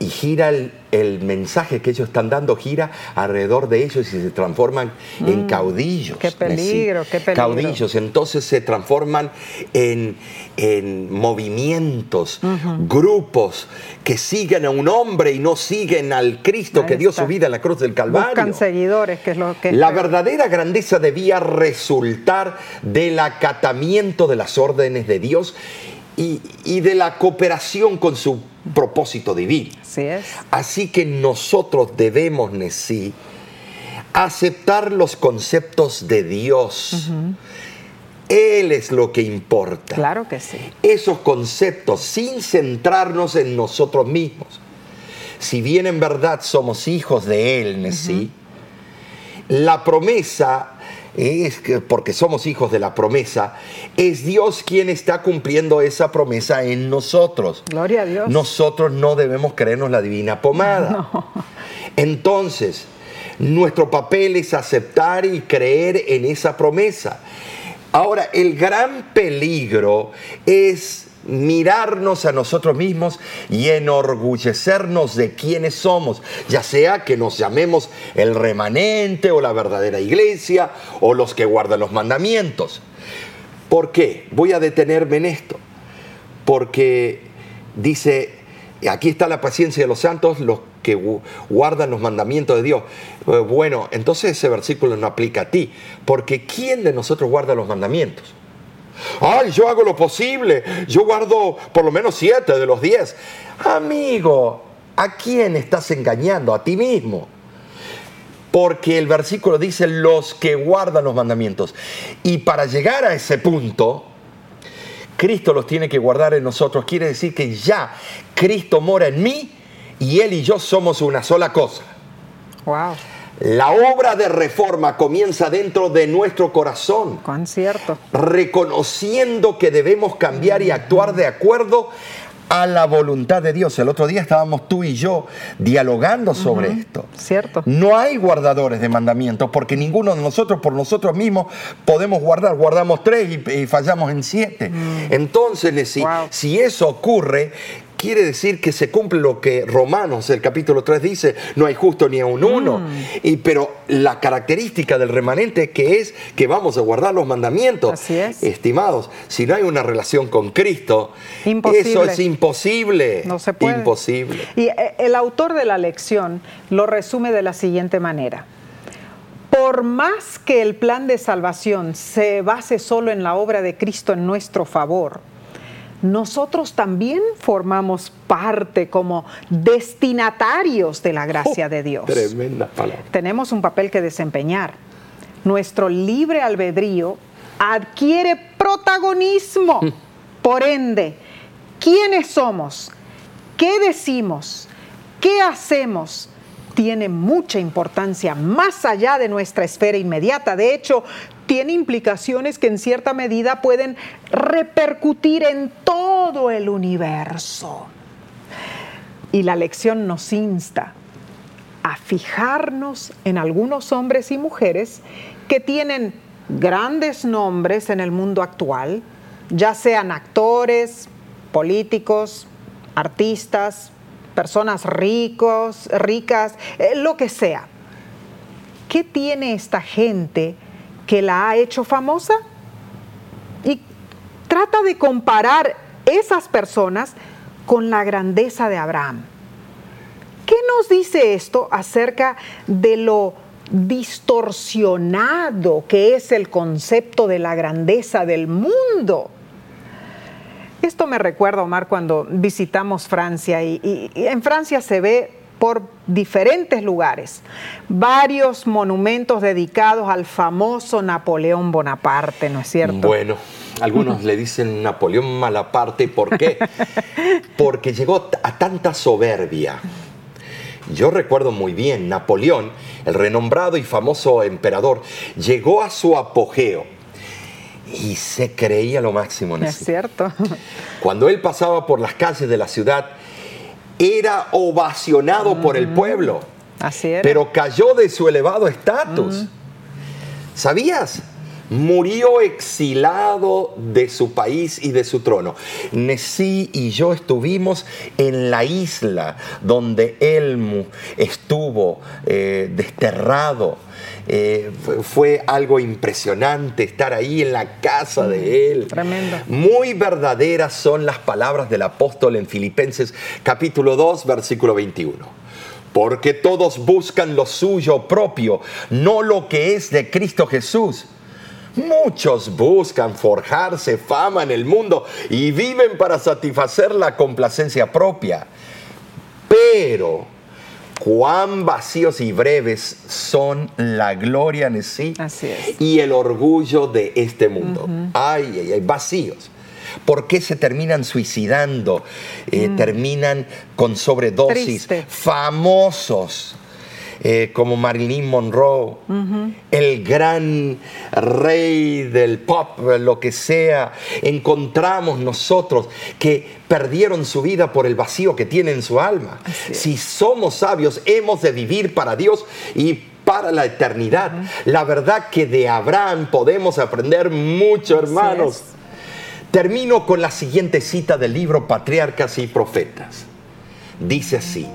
y gira el, el mensaje que ellos están dando, gira alrededor de ellos y se transforman en caudillos. qué peligro, qué peligro. Caudillos, entonces se transforman en, en movimientos, grupos que siguen a un hombre y no siguen al Cristo Ahí que dio está. su vida en la cruz del Calvario. Buscan seguidores, que es lo que... La verdadera grandeza debía resultar del acatamiento de las órdenes de Dios y, y de la cooperación con su propósito divino. Así es. Así que nosotros debemos, Nesí, aceptar los conceptos de Dios. Él es lo que importa. Claro que sí. Esos conceptos sin centrarnos en nosotros mismos. Si bien en verdad somos hijos de Él, Nesí, la promesa es que, porque somos hijos de la promesa, es Dios quien está cumpliendo esa promesa en nosotros. Gloria a Dios. Nosotros no debemos creernos la divina pomada. Entonces, nuestro papel es aceptar y creer en esa promesa. Ahora, el gran peligro es mirarnos a nosotros mismos y enorgullecernos de quienes somos, ya sea que nos llamemos el remanente o la verdadera iglesia o los que guardan los mandamientos. ¿Por qué? Voy a detenerme en esto. Porque dice, aquí está la paciencia de los santos, los que guardan los mandamientos de Dios. Eh, bueno, entonces ese versículo no aplica a ti, porque ¿quién de nosotros guarda los mandamientos? Ay, yo hago lo posible, yo guardo por lo menos siete de los diez. Amigo, ¿a quién estás engañando? A ti mismo. Porque el versículo dice los que guardan los mandamientos. Y para llegar a ese punto, Cristo los tiene que guardar en nosotros. Quiere decir que ya Cristo mora en mí y Él y yo somos una sola cosa. Wow. La obra de reforma comienza dentro de nuestro corazón. Cuán cierto. Reconociendo que debemos cambiar y actuar de acuerdo a la voluntad de Dios. El otro día estábamos tú y yo dialogando sobre esto. Cierto. No hay guardadores de mandamientos porque ninguno de nosotros por nosotros mismos podemos guardar. Guardamos tres y, fallamos en siete. Mm. Entonces, si, si eso ocurre, quiere decir que se cumple lo que Romanos, el capítulo 3 dice, no hay justo ni a un uno. Mm. Y, pero la característica del remanente que es que vamos a guardar los mandamientos. Así es. Estimados, si no hay una relación con Cristo, eso es imposible. No se puede. Imposible. Y eh, el autor de la lección lo resume de la siguiente manera. Por más que el plan de salvación se base solo en la obra de Cristo en nuestro favor, nosotros también formamos parte como destinatarios de la gracia oh, de Dios. Tremenda palabra. Tenemos un papel que desempeñar. Nuestro libre albedrío adquiere protagonismo. Mm. Por ende, ¿quiénes somos? ¿Qué decimos? ¿Qué hacemos? tiene mucha importancia más allá de nuestra esfera inmediata. De hecho, tiene implicaciones que en cierta medida pueden repercutir en todo el universo. Y la lección nos insta a fijarnos en algunos hombres y mujeres que tienen grandes nombres en el mundo actual, ya sean actores, políticos, artistas, personas ricos, ricas, eh, lo que sea. ¿Qué tiene esta gente que la ha hecho famosa? Y trata de comparar esas personas con la grandeza de Abraham. ¿Qué nos dice esto acerca de lo distorsionado que es el concepto de la grandeza del mundo? Esto me recuerda, Omar, cuando visitamos Francia y, en Francia se ve por diferentes lugares varios monumentos dedicados al famoso Napoleón Bonaparte, ¿no es cierto? Bueno, algunos le dicen Napoleón Malaparte, ¿por qué? Porque llegó a tanta soberbia. Yo recuerdo muy bien, Napoleón, el renombrado y famoso emperador, llegó a su apogeo y se creía lo máximo en Es cierto. Cuando él pasaba por las calles de la ciudad, era ovacionado por el pueblo. Así era. Pero cayó de su elevado estatus. ¿Sabías? Murió exilado de su país y de su trono. Nesí y yo estuvimos en la isla donde él estuvo eh, desterrado eh, fue, algo impresionante estar ahí en la casa de él. Tremendo. Muy verdaderas son las palabras del apóstol en Filipenses capítulo 2, versículo 21 porque todos buscan lo suyo propio, no lo que es de Cristo Jesús. Muchos buscan forjarse fama en el mundo y viven para satisfacer la complacencia propia. Pero cuán vacíos y breves son la gloria en sí y el orgullo de este mundo. Ay, ay, ay, vacíos. ¿Por qué se terminan suicidando? Eh, mm. Terminan con sobredosis. Famosos eh, como Marilyn Monroe, el gran rey del pop, lo que sea, encontramos nosotros que perdieron su vida por el vacío que tienen en su alma. Si somos sabios, hemos de vivir para Dios y para la eternidad. La verdad que de Abraham podemos aprender mucho, hermanos. Termino con la siguiente cita del libro Patriarcas y Profetas. Dice así,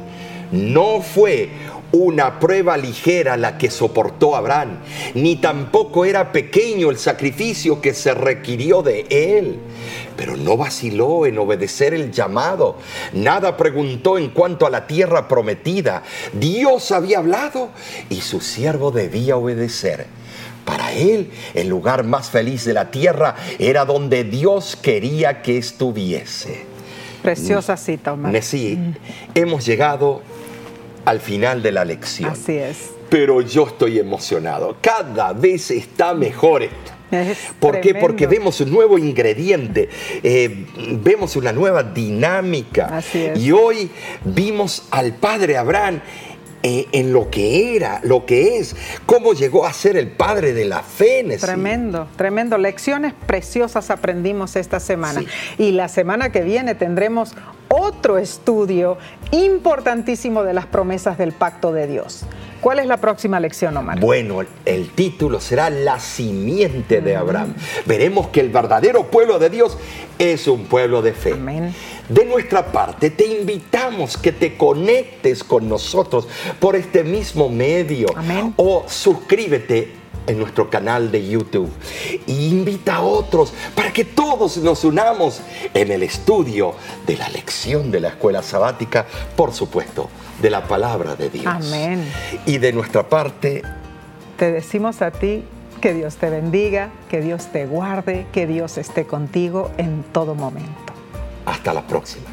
no fue una prueba ligera la que soportó Abraham, ni tampoco era pequeño el sacrificio que se requirió de él. Pero no vaciló en obedecer el llamado, nada preguntó en cuanto a la tierra prometida. Dios había hablado y su siervo debía obedecer. Para él, el lugar más feliz de la tierra era donde Dios quería que estuviese. Preciosa cita, Omar. Nesí, hemos llegado al final de la lección. Así es. Pero yo estoy emocionado. Cada vez está mejor esto. Es ¿Por qué? Porque vemos un nuevo ingrediente, eh, vemos una nueva dinámica. Así es. Y hoy vimos al padre Abraham eh, en lo que era, lo que es, cómo llegó a ser el padre de la fe. Tremendo, tremendo. Lecciones preciosas aprendimos esta semana. Sí. Y la semana que viene tendremos otro estudio importantísimo de las promesas del pacto de Dios. ¿Cuál es la próxima lección, Omar? Bueno, el- título será La simiente de Abraham. Veremos que el verdadero pueblo de Dios es un pueblo de fe. Amén. De nuestra parte, te invitamos que te conectes con nosotros por este mismo medio Amén. o suscríbete en nuestro canal de YouTube y invita a otros para que todos nos unamos en el estudio de la lección de la escuela sabática, por supuesto, de la palabra de Dios. Amén. Y de nuestra parte, Te decimos a ti que Dios te bendiga, que Dios te guarde, que Dios esté contigo en todo momento. hasta la próxima.